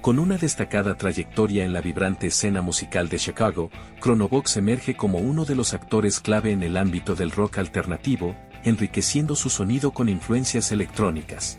Con una destacada trayectoria en la vibrante escena musical de Chicago, Chronobox emerge como uno de los actores clave en el ámbito del rock alternativo, enriqueciendo su sonido con influencias electrónicas.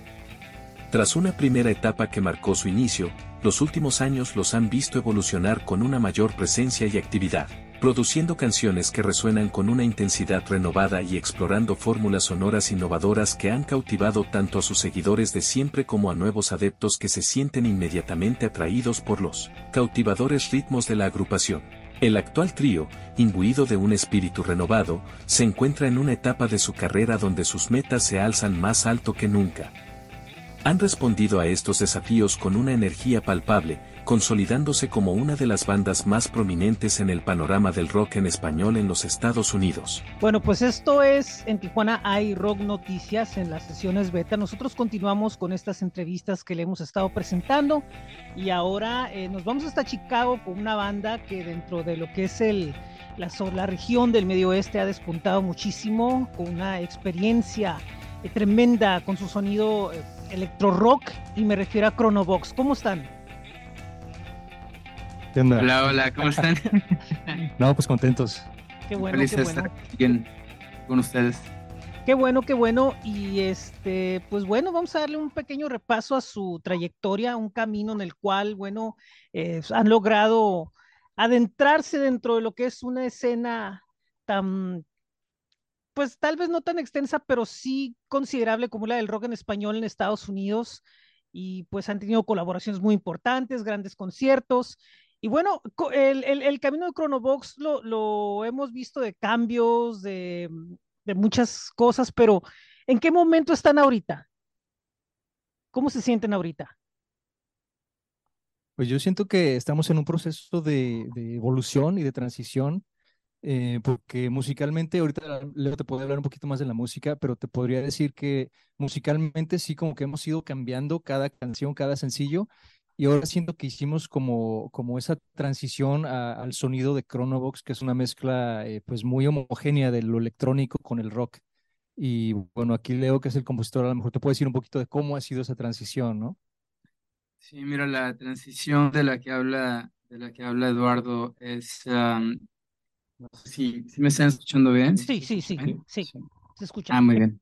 Tras una primera etapa que marcó su inicio, los últimos años los han visto evolucionar con una mayor presencia y actividad, produciendo canciones que resuenan con una intensidad renovada y explorando fórmulas sonoras innovadoras que han cautivado tanto a sus seguidores de siempre como a nuevos adeptos que se sienten inmediatamente atraídos por los cautivadores ritmos de la agrupación. El actual trío, imbuido de un espíritu renovado, se encuentra en una etapa de su carrera donde sus metas se alzan más alto que nunca, han respondido a estos desafíos con una energía palpable, consolidándose como una de las bandas más prominentes en el panorama del rock en español en los Estados Unidos. Bueno, pues esto es en Tijuana hay Rock Noticias en las sesiones beta. Nosotros continuamos con estas entrevistas que le hemos estado presentando y ahora eh, nos vamos hasta Chicago con una banda que dentro de lo que es el la, la región del medio oeste ha despuntado muchísimo con una experiencia eh, tremenda con su sonido eh, electro rock y me refiero a Chronobox. ¿Cómo están? Hola, hola, ¿cómo están? no, pues contentos. Qué bueno, Feliz qué bueno. estar bien con ustedes. Qué bueno, qué bueno. Y este, pues bueno, vamos a darle un pequeño repaso a su trayectoria, un camino en el cual, bueno, eh, han logrado adentrarse dentro de lo que es una escena tan pues tal vez no tan extensa, pero sí considerable como la del rock en español en Estados Unidos. Y pues han tenido colaboraciones muy importantes, grandes conciertos. Y bueno, el, camino de Chronobox lo, lo, hemos visto de cambios, de, de muchas cosas, pero ¿en qué momento están ahorita? ¿Cómo se sienten ahorita? Pues yo siento que estamos en un proceso de, de evolución y de transición eh, porque musicalmente, ahorita Leo te puede hablar un poquito más de la música, pero te podría decir que musicalmente sí como que hemos ido cambiando cada canción, cada sencillo, y ahora siento que hicimos como, como esa transición al sonido de Chronobox, que es una mezcla eh, pues muy homogénea de lo electrónico con el rock. Y bueno, aquí Leo, que es el compositor, a lo mejor te puede decir un poquito de cómo ha sido esa transición, ¿no? Sí, mira, la transición de la que habla, de la que habla Eduardo es Sí, ¿sí me están escuchando bien? Sí, sí, sí, sí, se escucha. Ah, muy bien.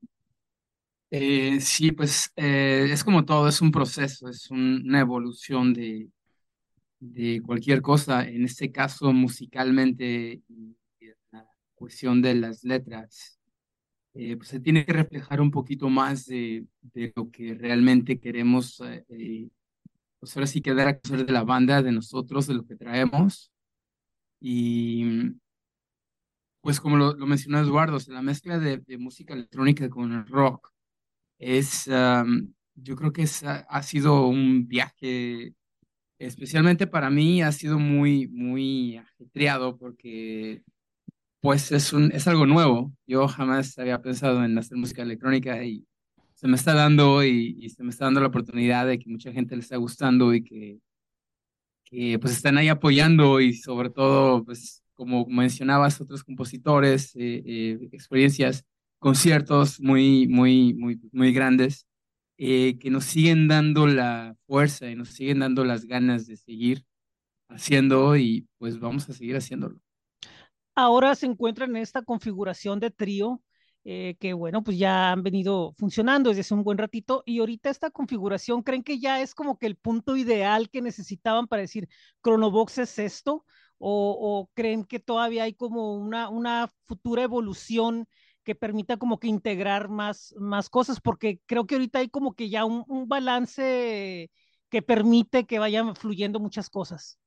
Eh, sí, pues eh, es como todo, es un proceso, es una evolución de, de cualquier cosa, en este caso musicalmente, la cuestión de las letras, eh, pues se tiene que reflejar un poquito más de, de lo que realmente queremos, pues ahora sí quedar a de la banda, de nosotros, de lo que traemos. Y pues como lo, mencionó Eduardo, la mezcla de, música electrónica con el rock es, yo creo que es, ha sido un viaje, especialmente para mí, ha sido muy, muy ajetreado porque pues es, un, es algo nuevo. Yo jamás había pensado en hacer música electrónica y se me está dando y, y se me está dando la oportunidad de que mucha gente le está gustando y que, que pues están ahí apoyando y sobre todo pues como mencionabas, otros compositores, eh, eh, experiencias, conciertos muy, muy, muy, muy grandes, eh, que nos siguen dando la fuerza y nos siguen dando las ganas de seguir haciendo y pues vamos a seguir haciéndolo. Ahora se encuentran en esta configuración de trío, que bueno, pues ya han venido funcionando desde hace un buen ratito y ahorita esta configuración, ¿creen que ya es como que el punto ideal que necesitaban para decir, Chronobox es esto? O, creen que todavía hay como una, una futura evolución que permita como que integrar más, más cosas, porque creo que ahorita hay como que ya un, un balance que permite que vayan fluyendo muchas cosas.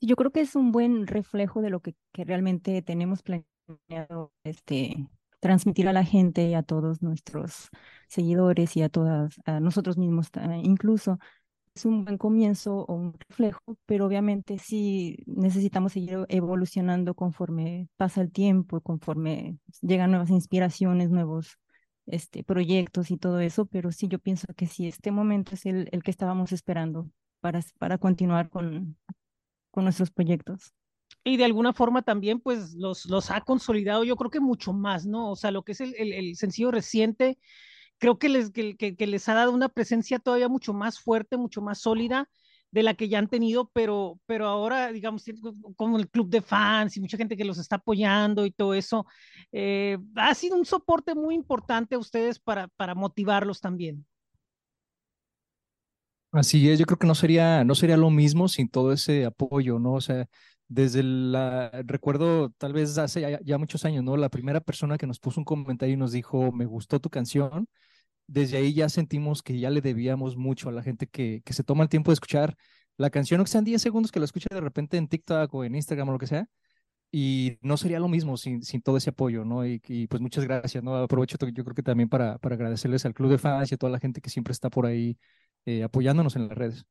Yo creo que es un buen reflejo de lo que, realmente tenemos planeado este, transmitir a la gente y a todos nuestros seguidores y a todas, a nosotros mismos incluso es un buen comienzo o un reflejo, pero obviamente sí necesitamos seguir evolucionando conforme pasa el tiempo, conforme llegan nuevas inspiraciones, nuevos este, proyectos y todo eso, pero sí yo pienso que sí, este momento es el, el que estábamos esperando para, para continuar con, con nuestros proyectos. Y de alguna forma también pues los, los ha consolidado yo creo que mucho más, ¿no? O sea, lo que es el, el, el sencillo reciente creo que les, que, que, les ha dado una presencia todavía mucho más fuerte, mucho más sólida. de la que ya han tenido, pero, pero ahora, digamos, como el club de fans y mucha gente que los está apoyando y todo eso, eh, ha sido un soporte muy importante a ustedes para, para motivarlos también. Así es, yo creo que no sería, no sería lo mismo sin todo ese apoyo, ¿no? O sea, desde la, recuerdo tal vez hace ya, ya, muchos años, ¿no? La primera persona que nos puso un comentario y nos dijo, me gustó tu canción, desde ahí ya sentimos que ya le debíamos mucho a la gente que, que se toma el tiempo de escuchar la canción, o que sean 10 segundos que la escuche de repente en TikTok o en Instagram o lo que sea, y no sería lo mismo sin, sin todo ese apoyo, ¿no? Y, y, pues muchas gracias, ¿no? Aprovecho yo creo que también para, para agradecerles al Club de Fans y a toda la gente que siempre está por ahí eh, apoyándonos en las redes.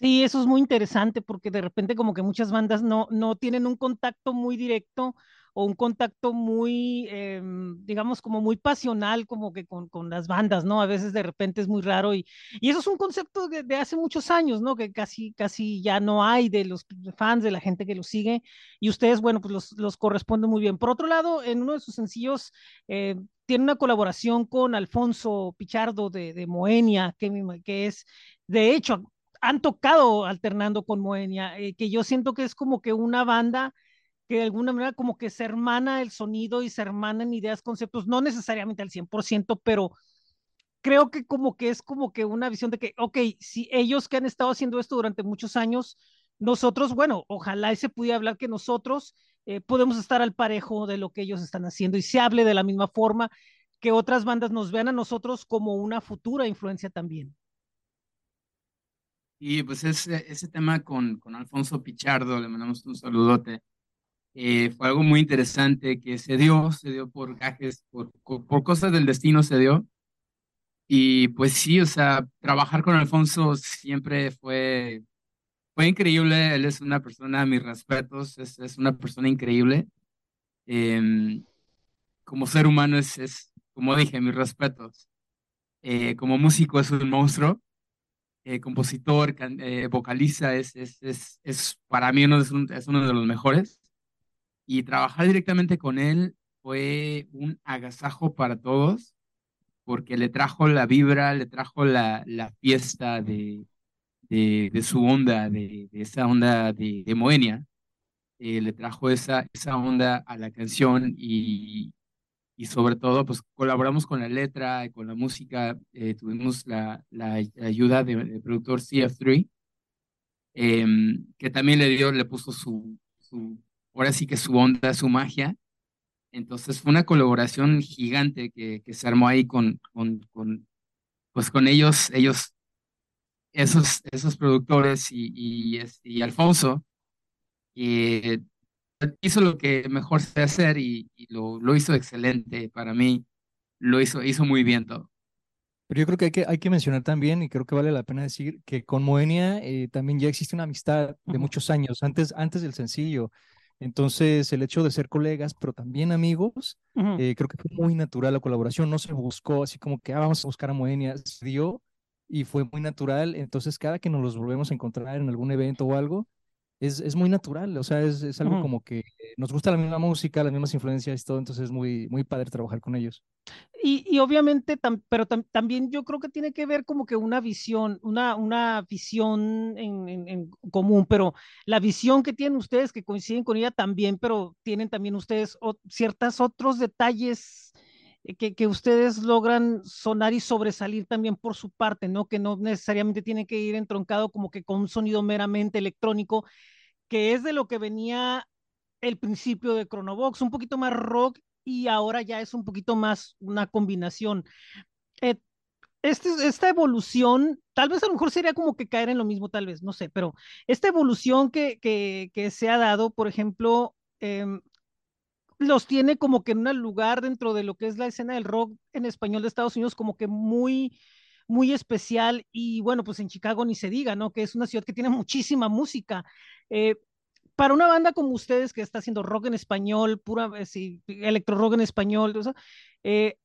Sí, eso es muy interesante porque de repente como que muchas bandas no, no tienen un contacto muy directo o un contacto muy, eh, digamos, como muy pasional, como que con, con, las bandas, ¿no? A veces de repente es muy raro y, y eso es un concepto de, de, hace muchos años, ¿no? Que casi, casi ya no hay de los fans, de la gente que los sigue y ustedes, bueno, pues los, los corresponden muy bien. Por otro lado, en uno de sus sencillos, eh, tiene una colaboración con Alfonso Pichardo de, de Moenia, que, que es, de hecho, han tocado alternando con Moenia, eh, que yo siento que es como que una banda que de alguna manera como que se hermana el sonido y se hermanan ideas, conceptos, no necesariamente al 100%, pero creo que como que es como que una visión de que, ok, si ellos que han estado haciendo esto durante muchos años, nosotros, bueno, ojalá se pudiera hablar que nosotros eh, podemos estar al parejo de lo que ellos están haciendo y se hable de la misma forma, que otras bandas nos vean a nosotros como una futura influencia también. Y pues ese, ese tema con, con Alfonso Pichardo, le mandamos un saludote eh, fue algo muy interesante que se dio, se dio por gajes, por, por cosas del destino se dio. Y pues sí, o sea, trabajar con Alfonso siempre fue, fue increíble. Él es una persona, mis respetos, es, es una persona increíble. Em, como ser humano es, es, como dije, mis respetos. Eh, como músico es un monstruo. Eh, compositor, vocaliza, es, es, es, es, para mí uno, es, es uno de los mejores y trabajar directamente con él fue un agasajo para todos, porque le trajo la vibra, le trajo la, la fiesta de, de, de, su onda, de, esa onda de, Moenia, eh, le trajo esa, esa onda a la canción y, y sobre todo pues colaboramos con la letra, y con la música, eh, tuvimos la, la, ayuda del productor CF3, eh, em, que también le dio, le puso su ahora sí que su onda, su magia. Entonces fue una colaboración gigante que, que se armó ahí con, con, con, pues con ellos, ellos, esos, esos productores y, y, y Alfonso, hizo lo que mejor sé hacer y, y, lo, lo hizo excelente para mí, lo hizo, hizo muy bien todo. Pero yo creo que hay que, hay que mencionar también, y creo que vale la pena decir, que con Moenia eh, también ya existe una amistad de muchos años, antes, antes del sencillo. Entonces, el hecho de ser colegas, pero también amigos, eh, creo que fue muy natural la colaboración. No se buscó así como que ah, vamos a buscar a Moenia, se dio y fue muy natural. Entonces, cada que nos los volvemos a encontrar en algún evento o algo, es, es muy natural. O sea, es, es algo como que nos gusta la misma música, las mismas influencias y todo. Entonces, es muy, muy padre trabajar con ellos. Y, y obviamente, tam, pero tam, también yo creo que tiene que ver como que una visión, una, una visión en, en, en, común, pero la visión que tienen ustedes, que coinciden con ella también, pero tienen también ustedes o, ciertos otros detalles que, que, ustedes logran sonar y sobresalir también por su parte, ¿no? Que no necesariamente tiene que ir entroncado como que con un sonido meramente electrónico, que es de lo que venía el principio de Chronobox, un poquito más rock y ahora ya es un poquito más una combinación. Eh, este, esta evolución, tal vez a lo mejor sería como que caer en lo mismo, tal vez, no sé, pero esta evolución que, que, que se ha dado, por ejemplo, eh, los tiene como que en un lugar dentro de lo que es la escena del rock en español de Estados Unidos como que muy muy especial y bueno, pues en Chicago ni se diga, ¿no? Que es una ciudad que tiene muchísima música. Eh, para una banda como ustedes que está haciendo rock en español, pura, eh, sí, electro rock en español, o eh,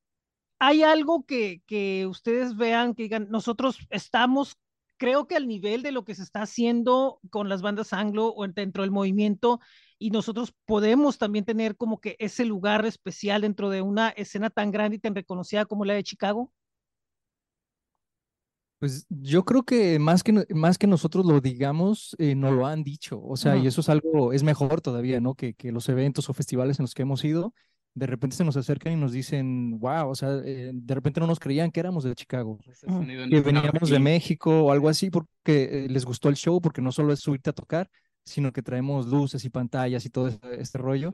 hay algo que, que ustedes vean, que digan, nosotros estamos, creo que al nivel de lo que se está haciendo con las bandas anglo o dentro del movimiento, y nosotros podemos también tener como que ese lugar especial dentro de una escena tan grande y tan reconocida como la de Chicago? Pues yo creo que más que, más que nosotros lo digamos, eh, nos lo han dicho. O sea, y eso es algo, es mejor todavía, ¿no? Que, que los eventos o festivales en los que hemos ido, de repente se nos acercan y nos dicen, wow, o sea, eh, de repente no nos creían que éramos de Chicago, que veníamos de México o algo así, porque eh, les gustó el show, porque no solo es subirte a tocar, sino que traemos luces y pantallas y todo este, este rollo.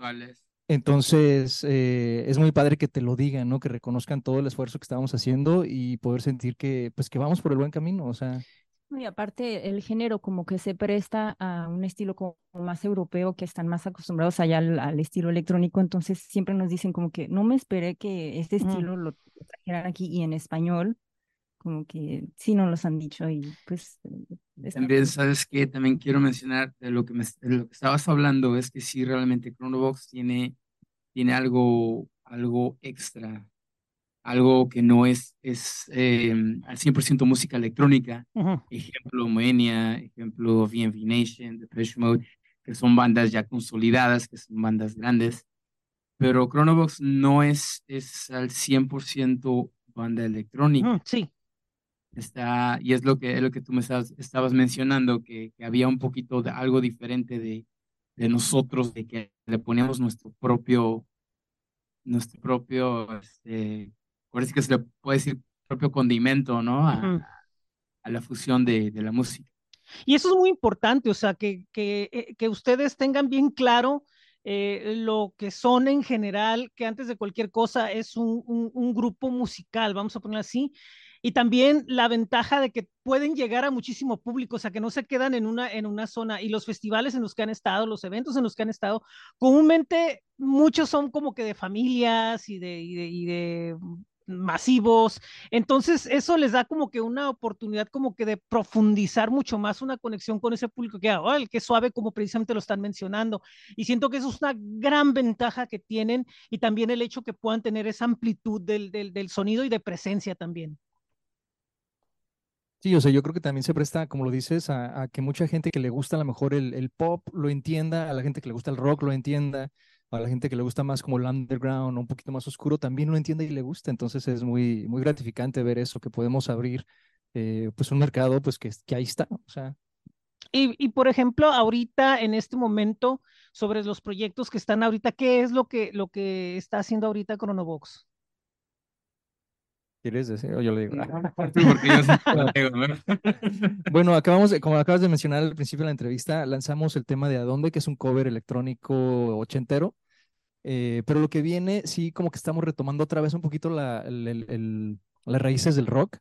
Entonces, eh, es muy padre que te lo digan, ¿no? Que reconozcan todo el esfuerzo que estamos haciendo y poder sentir que, pues, que vamos por el buen camino, o sea. Y aparte, el género como que se presta a un estilo como más europeo, que están más acostumbrados allá al, estilo electrónico, entonces siempre nos dicen como que no me esperé que este estilo lo trajeran aquí y en español, como que sí nos los han dicho y pues... También, ¿sabes que También quiero mencionar de lo que, me, lo que estabas hablando, es que sí, realmente Chronobox tiene, tiene algo, algo extra, algo que no es, es eh, al 100% música electrónica. Ejemplo, Moenia, ejemplo, VNV Nation, Depeche Mode, que son bandas ya consolidadas, que son bandas grandes. Pero Chronobox no es, es al 100% banda electrónica. sí. Está, y es lo que, es lo que tú me estabas, estabas mencionando, que, que, había un poquito de algo diferente de, de nosotros, de que le poníamos nuestro propio, nuestro propio, este, por que se le puede decir propio condimento, ¿no? A, a la fusión de, de, la música. Y eso es muy importante, o sea, que, que, eh, que ustedes tengan bien claro eh, lo que son en general, que antes de cualquier cosa es un, un, un grupo musical, vamos a ponerlo así, y también la ventaja de que pueden llegar a muchísimo público, o sea, que no se quedan en una, en una zona y los festivales en los que han estado, los eventos en los que han estado, comúnmente muchos son como que de familias y de, de, masivos. Entonces, eso les da como que una oportunidad como que de profundizar mucho más una conexión con ese público que, oh, el que suave, como precisamente lo están mencionando. Y siento que eso es una gran ventaja que tienen y también el hecho que puedan tener esa amplitud del, del sonido y de presencia también. Sí, o sea, yo creo que también se presta, como lo dices, a, que mucha gente que le gusta a lo mejor el, el, pop lo entienda, a la gente que le gusta el rock lo entienda, a la gente que le gusta más como el underground, un poquito más oscuro, también lo entiende y le gusta. Entonces es muy, muy gratificante ver eso, que podemos abrir eh, pues un mercado pues que, que ahí está. O sea. Y, y, por ejemplo, ahorita, en este momento, sobre los proyectos que están ahorita, ¿qué es lo que, lo que está haciendo ahorita Chronobox? ¿Quieres decir? O yo le digo. bueno, acabamos de, como acabas de mencionar al principio de la entrevista, lanzamos el tema de Adonde, que es un cover electrónico ochentero. Eh, pero lo que viene, sí, como que estamos retomando otra vez un poquito la, el, las raíces del rock.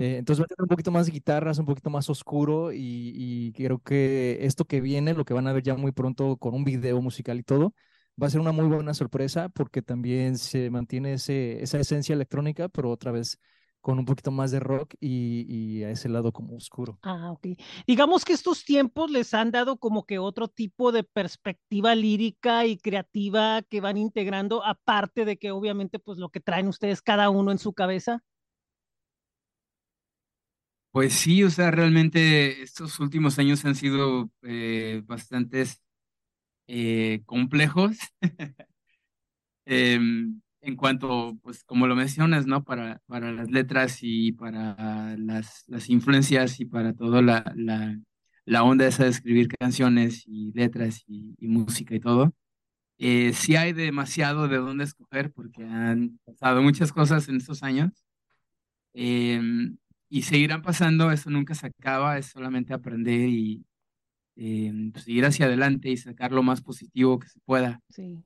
eh, entonces va a tener un poquito más de guitarras, un poquito más oscuro y, y creo que esto que viene, lo que van a ver ya muy pronto con un video musical y todo, va a ser una muy buena sorpresa porque también se mantiene ese, esa esencia electrónica, pero otra vez con un poquito más de rock y, y, a ese lado como oscuro. Ah, ok. Digamos que estos tiempos les han dado como que otro tipo de perspectiva lírica y creativa que van integrando, aparte de que obviamente pues lo que traen ustedes cada uno en su cabeza. Pues sí, o sea, realmente estos últimos años han sido eh, bastantes eh, complejos em, en cuanto, pues como lo mencionas, ¿no? Para, para las letras y para las, las influencias y para toda la, la, la, onda esa de escribir canciones y letras y, música y todo. Eh, sí hay demasiado de dónde escoger porque han pasado muchas cosas en estos años. Em, y seguirán pasando, eso nunca se acaba, es solamente aprender y, eh, pues, seguir hacia adelante y sacar lo más positivo que se pueda. Sí.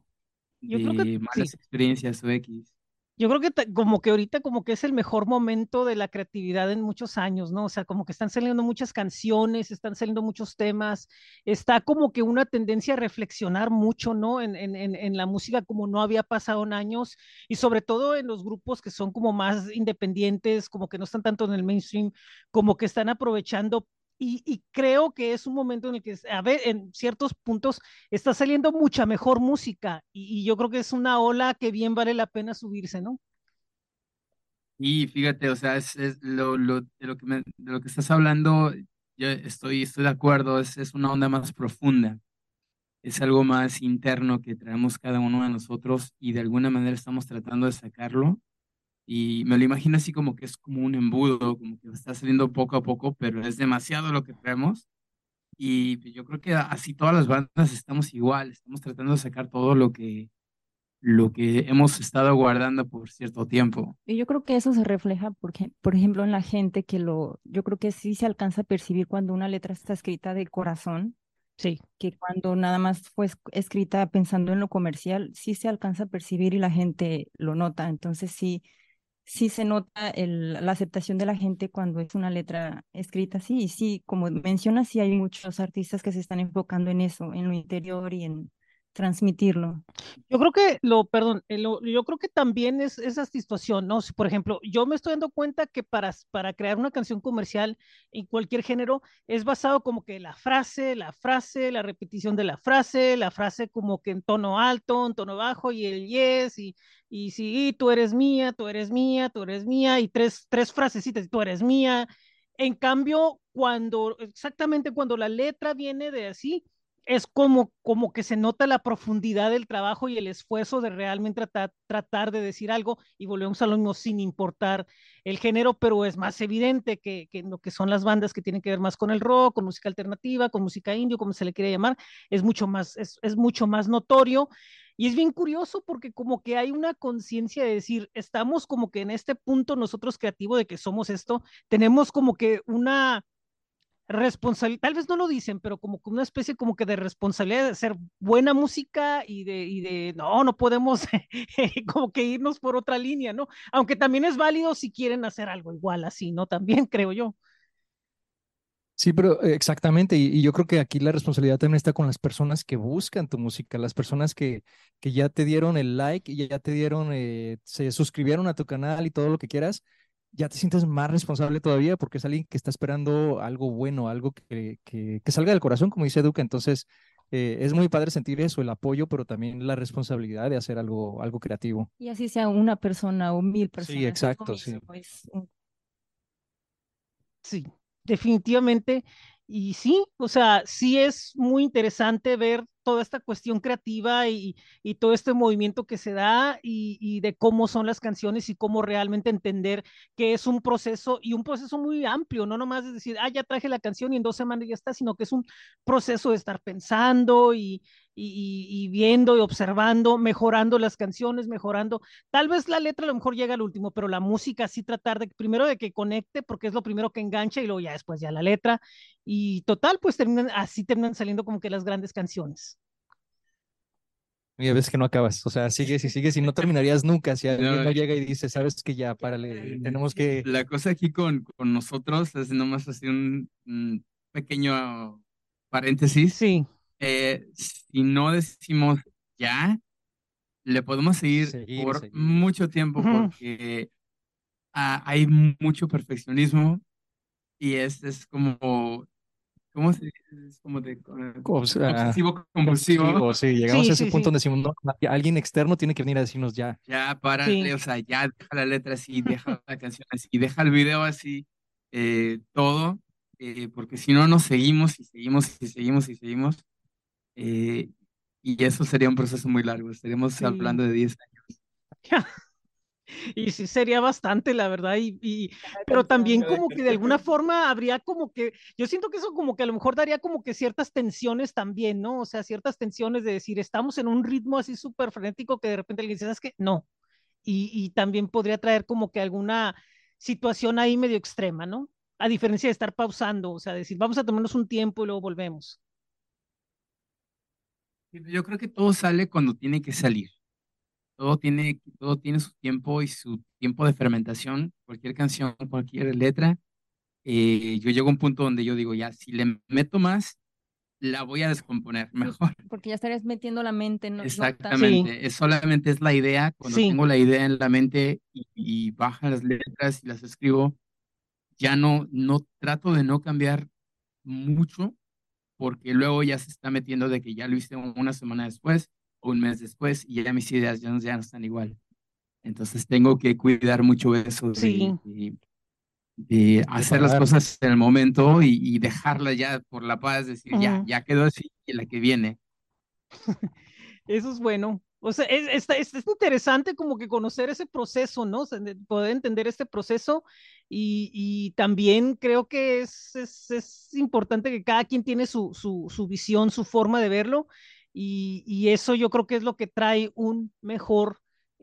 Yo creo que malas experiencias o X. Yo creo que como que ahorita como que es el mejor momento de la creatividad en muchos años, ¿no? O sea, como que están saliendo muchas canciones, están saliendo muchos temas, está como que una tendencia a reflexionar mucho, ¿no? En, en, en la música como no había pasado en años y sobre todo en los grupos que son como más independientes, como que no están tanto en el mainstream, como que están aprovechando y, creo que es un momento en el que, a ver, en ciertos puntos está saliendo mucha mejor música y, yo creo que es una ola que bien vale la pena subirse, ¿no? Y fíjate, o sea, es, lo, lo, de, lo que de lo que estás hablando, yo estoy, estoy de acuerdo, es, es una onda más profunda, es algo más interno que traemos cada uno de nosotros y de alguna manera estamos tratando de sacarlo y me lo imagino así como que es como un embudo, como que está saliendo poco a poco, pero es demasiado lo que traemos. Y pues, yo creo que así todas las bandas estamos igual, estamos tratando de sacar todo lo que, lo que hemos estado guardando por cierto tiempo. Y yo creo que eso se refleja, porque, por ejemplo, en la gente que lo, yo creo que sí se alcanza a percibir cuando una letra está escrita de corazón, Sí. que cuando nada más fue es- escrita pensando en lo comercial, sí se alcanza a percibir y la gente lo nota. Entonces sí, sí se nota el, la aceptación de la gente cuando es una letra escrita así. Y sí, como mencionas, sí hay muchos artistas que se están enfocando en eso, en lo interior y en transmitirlo. Yo creo que lo, perdón, eh, lo- yo creo que también es esa situación, ¿no? Si, por ejemplo, yo me estoy dando cuenta que para, para crear una canción comercial en cualquier género es basado como que la frase, la frase, la repetición de la frase, la frase como que en tono alto, en tono bajo y el yes y, y sí, tú eres mía, tú eres mía, tú eres mía y tres, tres frasecitas, tú eres mía. En cambio, cuando, exactamente cuando la letra viene de así, es como, como que se nota la profundidad del trabajo y el esfuerzo de realmente tratar, tratar de decir algo y volvemos a lo mismo sin importar el género, pero es más evidente que, que lo que son las bandas que tienen que ver más con el rock, con música alternativa, con música indio, como se le quiere llamar, es mucho más, es, es mucho más notorio. Y es bien curioso porque como que hay una conciencia de decir, estamos como que en este punto nosotros creativos de que somos esto, tenemos como que una responsabilidad, tal vez no lo dicen, pero como una especie como que de responsabilidad de hacer buena música y de, y de no, no podemos como que irnos por otra línea, ¿no? Aunque también es válido si quieren hacer algo igual así, ¿no? También creo yo. Sí, pero eh, exactamente, y, y yo creo que aquí la responsabilidad también está con las personas que buscan tu música, las personas que, que ya te dieron el like y ya te dieron, eh, se suscribieron a tu canal y todo lo que quieras, ya te sientes más responsable todavía porque es alguien que está esperando algo bueno, algo que, que, que salga del corazón, como dice Duca. Entonces, eh, es muy padre sentir eso, el apoyo, pero también la responsabilidad de hacer algo, algo creativo. Y así sea una persona o mil personas. Sí, exacto, sí. un- Sí, definitivamente. Y sí, o sea, sí es muy interesante ver toda esta cuestión creativa y, y todo este movimiento que se da y, y de cómo son las canciones y cómo realmente entender que es un proceso y un proceso muy amplio, no nomás es decir, ah, ya traje la canción y en dos semanas ya está, sino que es un proceso de estar pensando y, y, y viendo y observando, mejorando las canciones, mejorando. Tal vez la letra a lo mejor llega al último, pero la música sí tratar de, primero de que conecte, porque es lo primero que engancha y luego ya después ya la letra. Y total, pues terminan, así terminan saliendo como que las grandes canciones. Y a veces que no acabas, o sea, sigues y sigues y no terminarías nunca si alguien No, no llega y dice, sabes que ya, párale, tenemos que... La cosa aquí con, con nosotros es nomás así un, un pequeño paréntesis. Sí, Eh, si no decimos ya, le podemos seguir, Seguir, por seguir. mucho tiempo porque ah, hay mucho perfeccionismo y es, es como, ¿cómo se dice? Es como de sea, obsesivo compulsivo. sí, llegamos Sí, a ese sí, punto sí. donde decimos, no, alguien externo tiene que venir a decirnos ya. Ya, párale, Sí. o sea, ya deja la letra así, deja la canción así, deja el video así, eh, todo, eh, porque si no nos seguimos y seguimos y seguimos y seguimos, eh, y eso sería un proceso muy largo, estaríamos Sí. hablando de 10 años. y sí sería bastante, la verdad, y, y- pero también como que de alguna forma habría como que, yo siento que eso como que a lo mejor daría como que ciertas tensiones también, ¿no? O sea, ciertas tensiones de decir, estamos en un ritmo así súper frenético que de repente alguien dice, ¿sabes qué? No. Y, y también podría traer como que alguna situación ahí medio extrema, ¿no? A diferencia de estar pausando, o sea, decir, vamos a tomarnos un tiempo y luego volvemos. Yo creo que todo sale cuando tiene que salir. Todo tiene, todo tiene su tiempo y su tiempo de fermentación. Cualquier canción, cualquier letra. eh, yo llego a un punto donde yo digo, ya, si le meto más, la voy a descomponer mejor. porque ya estarías metiendo la mente, no, Exactamente. Es solamente es la idea. Cuando Sí. tengo la idea en la mente y, y bajan las letras y las escribo, ya no, no trato de no cambiar mucho porque luego ya se está metiendo de que ya lo hice una semana después o un mes después y ya mis ideas ya no, ya no están igual. Entonces tengo que cuidar mucho eso Sí. de- de hacer las cosas en el momento y, y dejarla ya por la paz, decir, ya, Ujú. ya quedó así y la que viene. Eso es bueno. O sea, es, es, es, interesante como que conocer ese proceso, ¿no? poder entender este proceso y, también creo que es, es, importante que cada quien tiene su, su, su visión, su forma de verlo y, y, eso yo creo que es lo que trae un mejor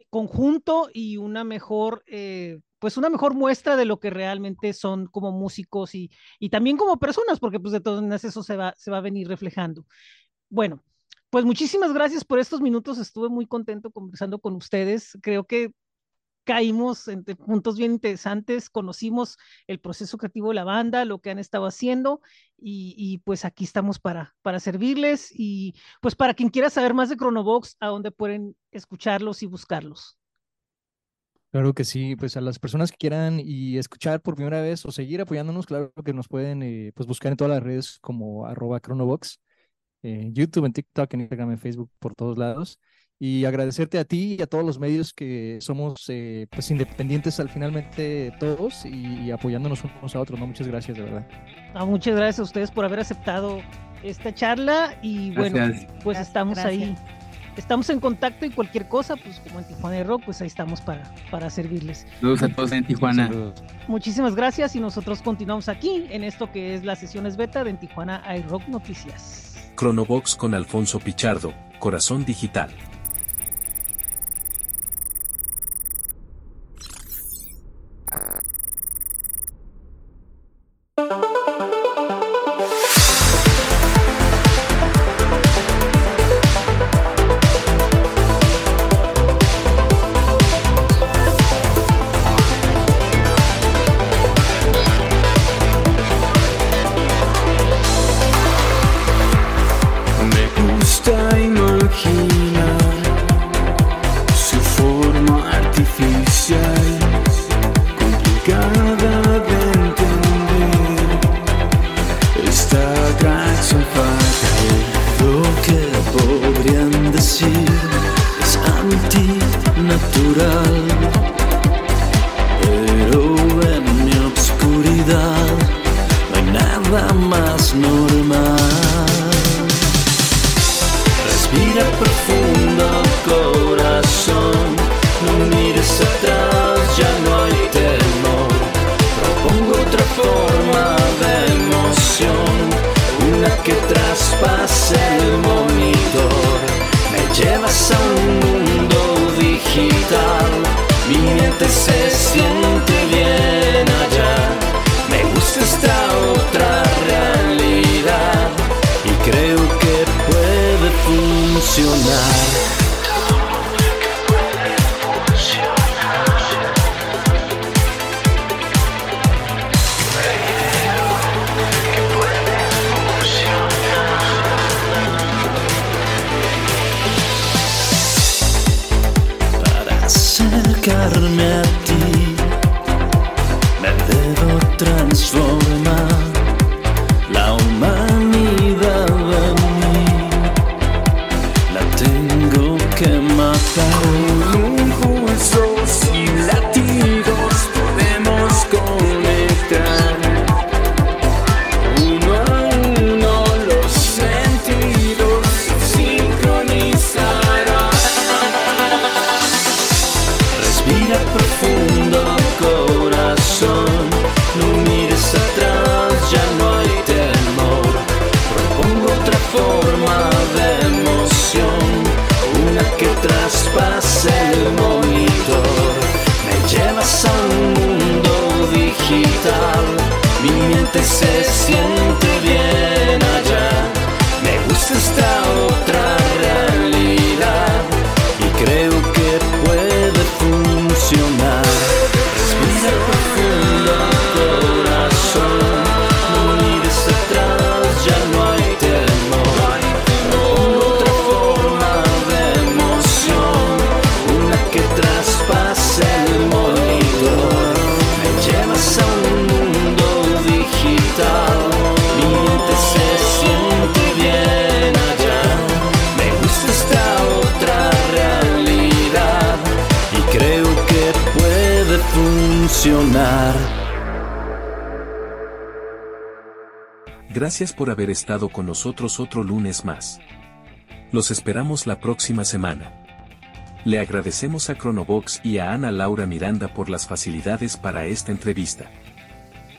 conjunto y una mejor, eh, pues una mejor muestra de lo que realmente son como músicos y, y también como personas, porque pues de todas maneras eso se va, se va a venir reflejando. Bueno, pues muchísimas gracias por estos minutos. Estuve muy contento conversando con ustedes. Creo que caímos en puntos bien interesantes, conocimos el proceso creativo de la banda, lo que han estado haciendo y, pues aquí estamos para, para servirles y pues para quien quiera saber más de Chronobox, a dónde pueden escucharlos y buscarlos. Claro que sí, pues a las personas que quieran y escuchar por primera vez o seguir apoyándonos, claro que nos pueden eh, pues buscar en todas las redes como arroba Chronobox en YouTube, en TikTok, en Instagram, en Facebook, por todos lados. Y agradecerte a ti y a todos los medios que somos eh, pues independientes al finalmente todos y, apoyándonos unos a otros. ¿no? Muchas gracias, de verdad. Ah, muchas gracias a ustedes por haber aceptado esta charla y bueno, pues estamos ahí. Estamos en contacto y cualquier cosa, pues como en Tijuana Rock, pues ahí estamos para, para servirles. Saludos a todos en Tijuana. Muchísimas gracias y nosotros continuamos aquí en esto que es las sesiones beta de en Tijuana iRock Noticias. Cronobox con Alfonso Pichardo, Corazón Digital. que traspasa el monitor. Me llevas a un mundo digital, mi mente se siente que mata. Con un esse amor. Gracias por haber estado con nosotros otro lunes más. Los esperamos la próxima semana. Le agradecemos a Chronobox y a Ana Laura Miranda por las facilidades para esta entrevista.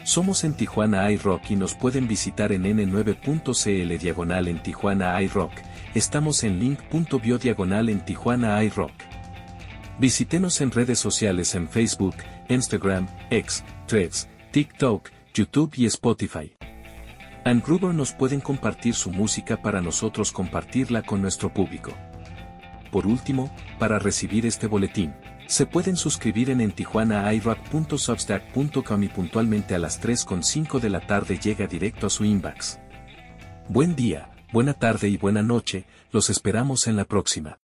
Somos en Tijuana iRock y nos pueden visitar en n9.cl diagonal en Tijuana iRock. Estamos en link.bio diagonal en Tijuana iRock. Visítenos en redes sociales en Facebook, Instagram, X, Threads, TikTok, YouTube y Spotify. Gruber nos pueden compartir su música para nosotros compartirla con nuestro público. Por último, para recibir este boletín, se pueden suscribir en entijuanairock.substack.com y puntualmente a las 3.5 de la tarde llega directo a su inbox. Buen día, buena tarde y buena noche, los esperamos en la próxima.